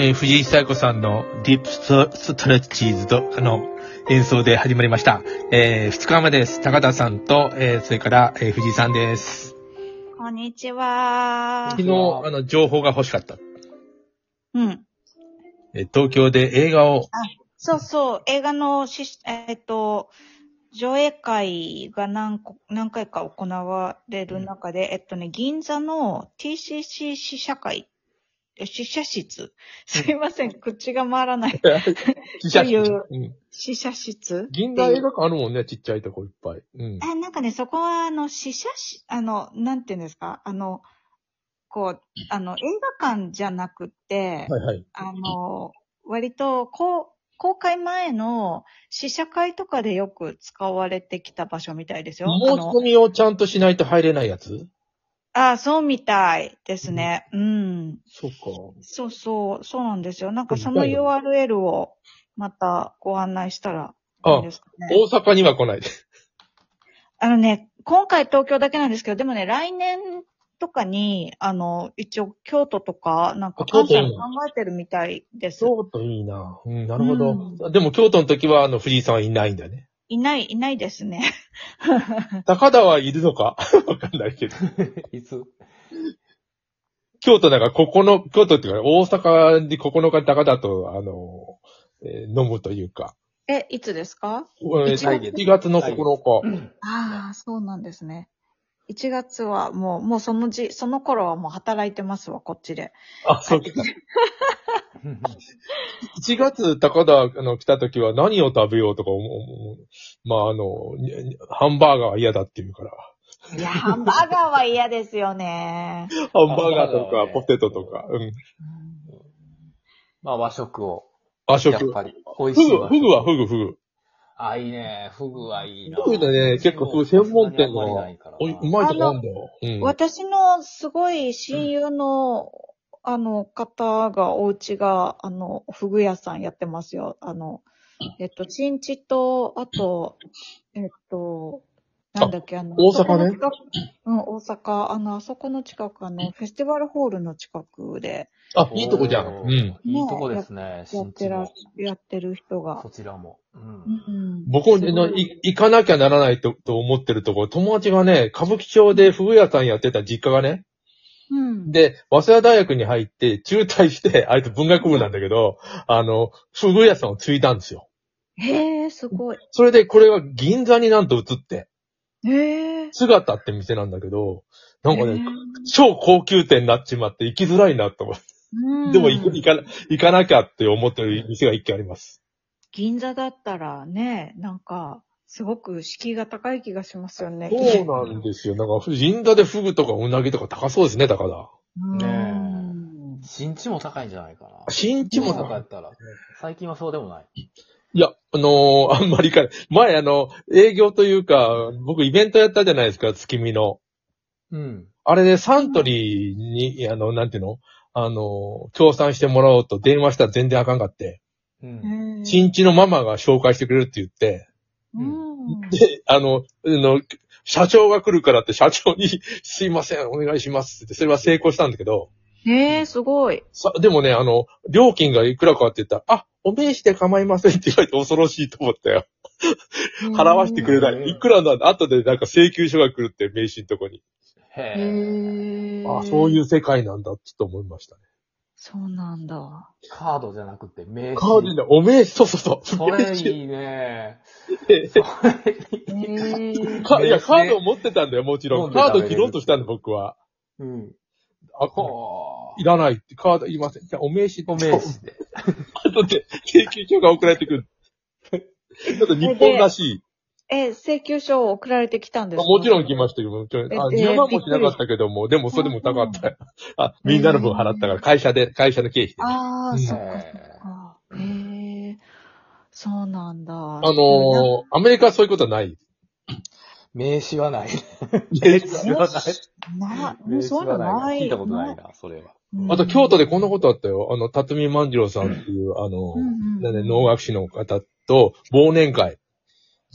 えー藤井久子さんのディープストストレッチーズと、あの、演奏で始まりました。えー、二日目です。高田さんと、えー、それから、えー藤井さんです。こんにちは昨。日、あの、情報が欲しかった。うん。えー東京で映画を、そうそう、映画のし、えっと、上映会が何個、何回か行われる中で、えっとね、銀座の TCC 試写会、え試写室すいません、口が回らない。記者そういううん。試写室銀座映画館あるもんね、ちっちゃいとこいっぱい。うん。あ、なんかね、そこは、あの、試写し、あの、なんていうんですか、あの、こう、あの、映画館じゃなくって、はいはい。あの、割と、こう、公開前の試写会とかでよく使われてきた場所みたいですよ。あ申しの込みをちゃんとしないと入れないやつ？あそうみたいですね。うん。そうか。そうそう、そうなんですよ。なんかその URL をまたご案内したらいいあんですかね。大阪には来ないで。あのね、今回東京だけなんですけど、でもね、来年とかに、あの、一応京都とか、なんか関西も考えてるみたいです。京都いいな。うん、なるほど。うでも京都の時は、あの、藤井さんはいないんだね。いない、いないですね。高田はいるのか？わかんないけど。いつ？京都なんか、ここの、京都っていうか、大阪に9日高田と、あの、えー飲むというか。え、いつですか？1一月月の9日。ああ、そうなんですね。1月はもう、もうそのじ、その頃はもう働いてますわ、こっちで。あ、そうか。1月高田あの来た時は何を食べようとか思う。まあ、あの、にハンバーガーは嫌だっていうから。いや、ハンバーガーは嫌ですよね。ハンバーガーとか、ポテトとか。うん。まあ和食を。和食。フやっぱり。美味グ、しい和食。フグはフグ、フグ。あ、いいね。フグはいいな。フグでね、結構フグ専門店のないからなおいうまいとこあるんだよ。うん。私のすごい親友の、あの、方が、お家が、あの、フグ屋さんやってますよ。あの、えっと、新地と、あと、えっと、なんだっけ、あの、大阪ねうん、大阪、あの、あそこの近く、あの、フェスティバルホールの近くで、あ、いいとこじゃん。うん。いいとこですね。やってらも。、やってる人がそ。ちらも。うん。うん僕のい行かなきゃならないとと思ってるところ、友達がね、歌舞伎町でフグ屋さんやってた実家がね、うん。で、早稲田大学に入って、中退して、あいつ文学部なんだけど、あの、フグ屋さんを継いだんですよ。へえ、すごい。それで、これが銀座になんと移って、へえ。姿って店なんだけど、なんかへね、超高級店になっちまって行きづらいなと思って。うんでも行く行かな、行かなきゃって思ってる店が一軒あります。銀座だったらね、なんか、すごく敷居が高い気がしますよね。そうなんですよ。なんか、銀座でフグとかうなぎとか高そうですね、高田。うんね新地も高いんじゃないかな。新地も大阪やったら。最近はそうでもない。いや、あのー あんまりか、前あの、営業というか、僕イベントやったじゃないですか、月見の。うん。あれでサントリーに、あの、なんていうの？あの、協賛してもらおうと電話したら全然あかんかって、うん。新地のママが紹介してくれるって言って、うんで、あの、あの、社長が来るからって社長に、すいません、お願いしますって、それは成功したんだけど、へえ、すごい。さ、でもね、あの、料金がいくらかって言ったら、あ、お名刺で構いませんって言われて恐ろしいと思ったよ。払わせてくれない。いくらなんだ、後でなんか請求書が来るって名刺のとこに。へへえ。え。。あ、そういうう世界なんだって思いましたね。そうなんだ。カードじゃなくて名刺。カーディナル、お名刺、そうそうそう。それいいね。へえ。かいや、カードを持ってたんだよ、もちろん。カード切ろうとしたんだ、僕は。うん。あ、ほいらないって、カードいりません。じゃあ、お名刺。お名刺で。後で、請求書が送られてくる。ちょっと日本らしい。え、請求書を送られてきたんですか？もちろん来ましたけど、もちろん。あ、え10万もしなかったけども、でもそれでも高かったよ。あ、みんなの分払ったから、会社で、会社の経費で。ああ、うんそっかそっか。へえ。そうなんだ。ああのー、アメリカはそういうことはない？名刺はない。名刺はない。な、名そういうの刺はない。聞いたことないな、それは。うんあと、京都でこんなことあったよ。あの、辰巳万次郎さんっていう、あの、うんうんなんで能楽師の方と忘年会。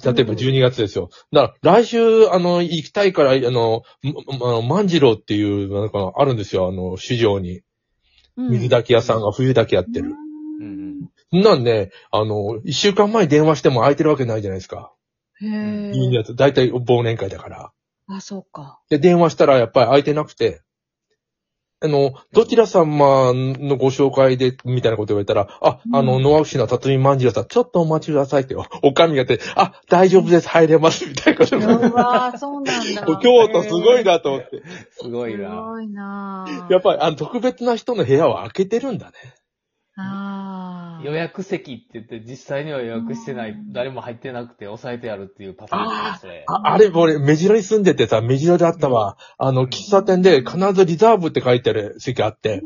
例えば12月ですよ。だから、来週、あの、行きたいから、あの、まあの万次郎っていう、なんか、あるんですよ、あの、市場に。水炊き屋さんが冬だけやってる。うんなんね、あの、一週間前に電話しても空いてるわけないじゃないですか。へえ。いいやつ、だいたい忘年会だから。あ、そうか。で、電話したらやっぱり空いてなくて、あの、どちら様のご紹介で、みたいなこと言われたら、あ、あの、うんノアウシの辰巳まんじゅうさん、ちょっとお待ちくださいって、おかみが言って、あ、大丈夫です、入れます、みたいなことうで。わそうなんだ。京都すごいなと思って。すごいすな。ごいなぁやっぱり、あの、特別な人の部屋を開けてるんだね。ああ。予約席って言って、実際には予約してない、誰も入ってなくて抑えてあるっていうパターンだね、それ。ああれ、俺、目白に住んでてさ、目白であったわ。あの、喫茶店で必ずリザーブって書いてある席あって、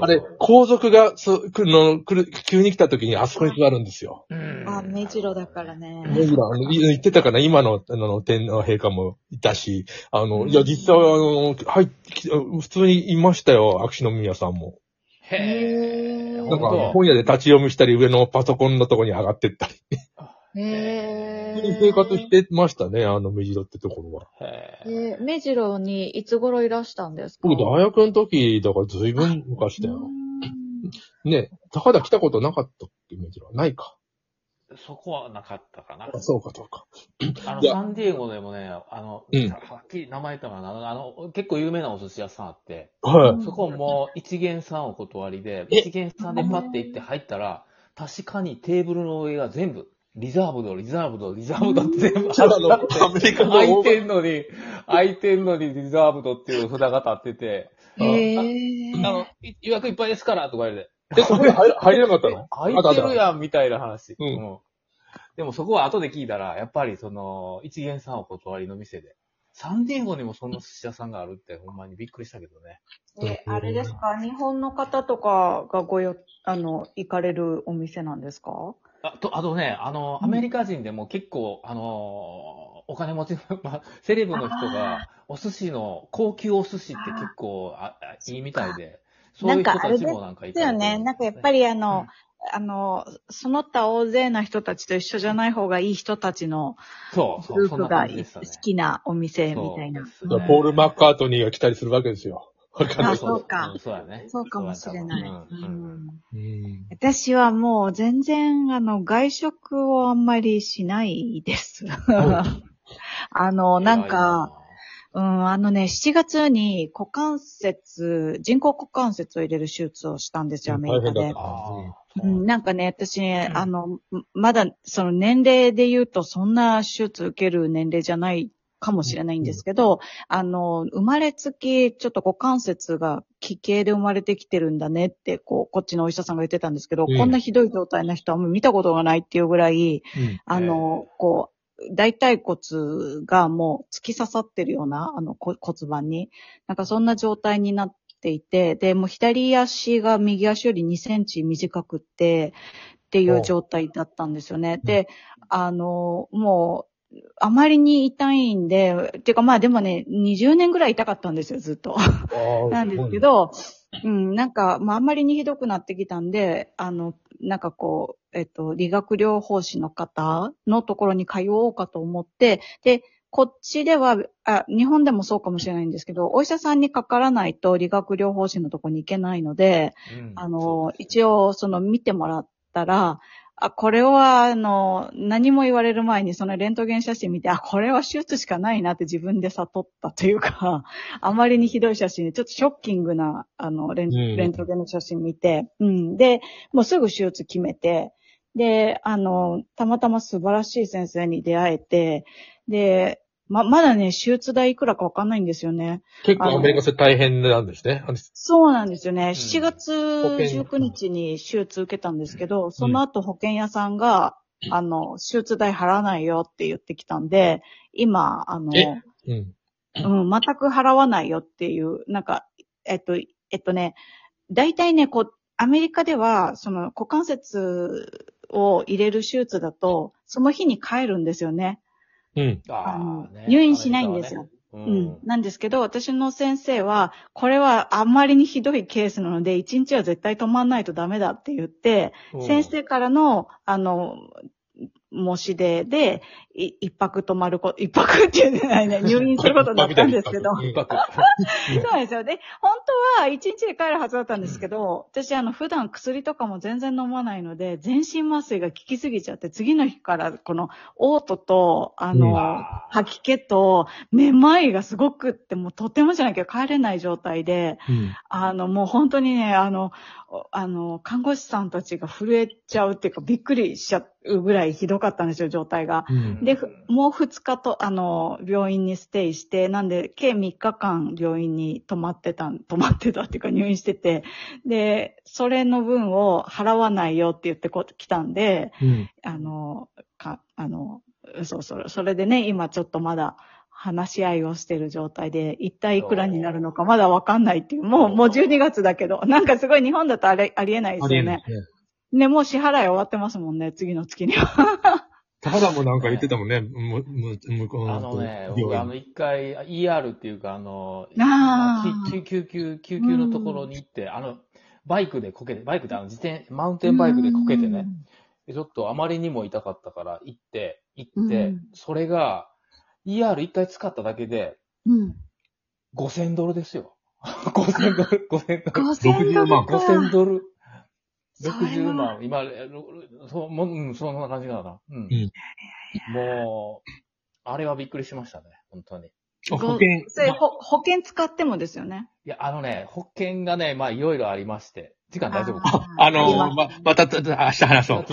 あれ、皇族が、そう、来るの、来る、急に来た時にあそこに座るんですよ。うんあ、目白だからね。目白、あの、い言ってたかな？今の、あの、天皇陛下もいたし、あの、いや、実際、あの、入ってき普通にいましたよ、秋篠宮さんも。へえ。なんか、本本屋で立ち読みしたり、上のパソコンのとこに上がってったり。へ普通に生活してましたね、あの、目白ってところは。え。えー、目白にいつ頃いらしたんですか？僕、大学の時、だからずいぶん昔だよ。ね、高田来たことなかったっけ、目白は。ないか。そこはなかったかな。あ、そうか、そうか。あの、サンディエゴでもね、あの、うん。はっきり名前言ったかな、あの、あの結構有名なお寿司屋さんあって、はい。そこも一元さんお断りで、え？一元さんでパッて行って入ったら、確かにテーブルの上が全部、リザーブド、リザーブド、リザーブドって全部あってアメリカの空いてんのに、空いてんのにリザーブドっていう札が立ってて、へあーの、い予約いっぱいですからとか言われて、え、そこに入入れなかったの？空いてるやんみたいな話。うん。でもそこは後で聞いたら、やっぱりその、一元さんお断りの店で、サンディエゴにもそんな寿司屋さんがあるってほんまにびっくりしたけどね。え、あれですか？日本の方とかがごよ、あの、行かれるお店なんですか？あと、あとね、あの、うん。アメリカ人でも結構、あの、お金持ちの、まあ、セレブの人が、お寿司の、高級お寿司って結構ああいいみたいで、なんかいですよね。なんかやっぱりあの、あの、その他大勢な人たちと一緒じゃない方がいい人たちのそう、そう、そんなグループが好。きなお店みたいな。ポール・マッカートニーが来たりするわけですよ。あそうかんそうやね。そうかもしれない。私はもう全然、あの、外食をあんまりしないです。あの、なんか、、うん、あのね、7月に股関節、人工股関節を入れる手術をしたんですよ、アメリカで。うん、なんかね、私、ん。あの、まだ、その年齢で言うと、そんな手術受ける年齢じゃないかもしれないんですけど、あの、生まれつき、ちょっと股関節が奇形で生まれてきてるんだねって、こう、こっちのお医者さんが言ってたんですけど、うんこんなひどい状態の人はあんまり見たことがないっていうぐらい、うん。あの、こう、大腿骨がもう突き刺さってるような、あの、こ骨盤に。なんかそんな状態になっていて、で、もう左足が右足より2センチ短くって、っていう状態だったんですよね。で、あの、もう、あまりに痛いんで、てかまあでもね、20年ぐらい痛かったんですよ、ずっと。なんですけ、ど、うん、なんか、まあ、あんまりにひどくなってきたんで、あの、なんかこう、えっと、理学療法士の方のところに通おうかと思って、で、こっちでは、あ、日本でもそうかもしれないんですけど、お医者さんにかからないと理学療法士のところに行けないので、うんあの、一応、その見てもらったら、あ、これは、あの、何も言われる前にそのレントゲン写真見て、あ、これは手術しかないなって自分で悟ったというか、あまりにひどい写真で、ちょっとショッキングな、あの、レン,、うんレントゲンの写真見て、うん。で、もうすぐ手術決めて、で、あの、たまたま素晴らしい先生に出会えて、で、ま、まだね、手術代いくらかわかんないんですよね。結構アメリカそれ大変なんですね。そうなんですよね。7保月険19日に手術受けたんですけど、その後保険屋さんが、あの、手術代払わないよって言ってきたんで、今、あの、え？うん。うん、全く払わないよっていう、なんか、えっと、えっとね、大体ね、こう、アメリカでは、その股関節を入れる手術だと、その日に帰るんですよね。うん。ああのーね入院しないんですよ。ううんん。なんですけど、私の先生は、これはあんまりにひどいケースなので、一日は絶対止まんないとダメだって言って、うん先生からの、あの、申し出で、い一泊泊まるこ、一泊っていうのはね、入院することになったんですけど。うん一泊。そうなんですよ。で、本当は一日で帰るはずだったんですけど、私あの普段薬とかも全然飲まないので、全身麻酔が効きすぎちゃって、次の日からこの嘔吐と、あの、うん吐き気と、めまいがすごくって、もうとてもじゃなきゃ帰れない状態で、うん。あの、もう本当にね、あの、おあの、看護師さんたちが震えちゃうっていうか、びっくりしちゃうぐらいひどかったんですよ、状態が。うん。で、ふもう2日と、あの、病院にステイして、なんで、計3日間病院に泊まってたん、泊まってたっていうか入院してて、で、それの分を払わないよって言ってこ来たんで、うん。あの、か、あの、そうそう、それでね、今ちょっとまだ、話し合いをしてる状態で、一体いくらになるのかまだわかんないっていう、もう、もう12月だけど、なんかすごい日本だとあれ、ありえないですよね。ね、もう支払い終わってますもんね、次の月には。高田もなんか言ってたもんね。む、む、向こうあのね、僕あの、一回、ER っていうか、あの、あーき救急、救急のところに行って、あの、バイクでこけて、バイクであの、自転、マウンテンバイクでこけてね、でちょっとあまりにも痛かったから行って、行って、うんそれが、ER 一回使っただけで、うん。うん。5000ドルですよ。5000ドル、5000ドル。5000ドルか。5000ドル。それは60万。今、そう、もう、うん、そんな感じかな。うん。うんもう、あれはびっくりしましたね。本当に。あ保険。それ、ほ保険使ってもですよね。いや、あのね、保険がね、まあ、いろいろありまして。時間大丈夫あーあのありますま、た明日話そう。